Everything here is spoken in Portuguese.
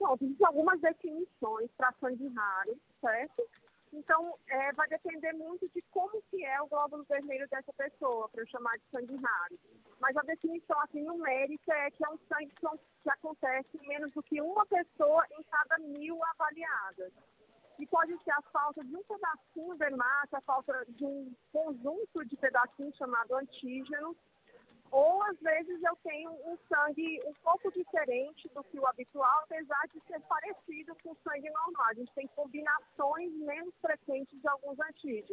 Pronto, existem algumas definições para sangue raro, certo? Então, é, vai depender muito de como que é o glóbulo vermelho dessa pessoa, para eu chamar de sangue raro. Mas a definição assim, numérica é que é um sangue que acontece em menos do que uma pessoa em cada mil avaliadas. E pode ser a falta de um pedacinho de massa, a falta de um conjunto de pedacinhos chamado antígeno, ou às vezes eu tenho um sangue um pouco diferente do que o habitual, apesar de ser parecido com o sangue normal. A gente tem combinações menos frequentes de alguns antígenos.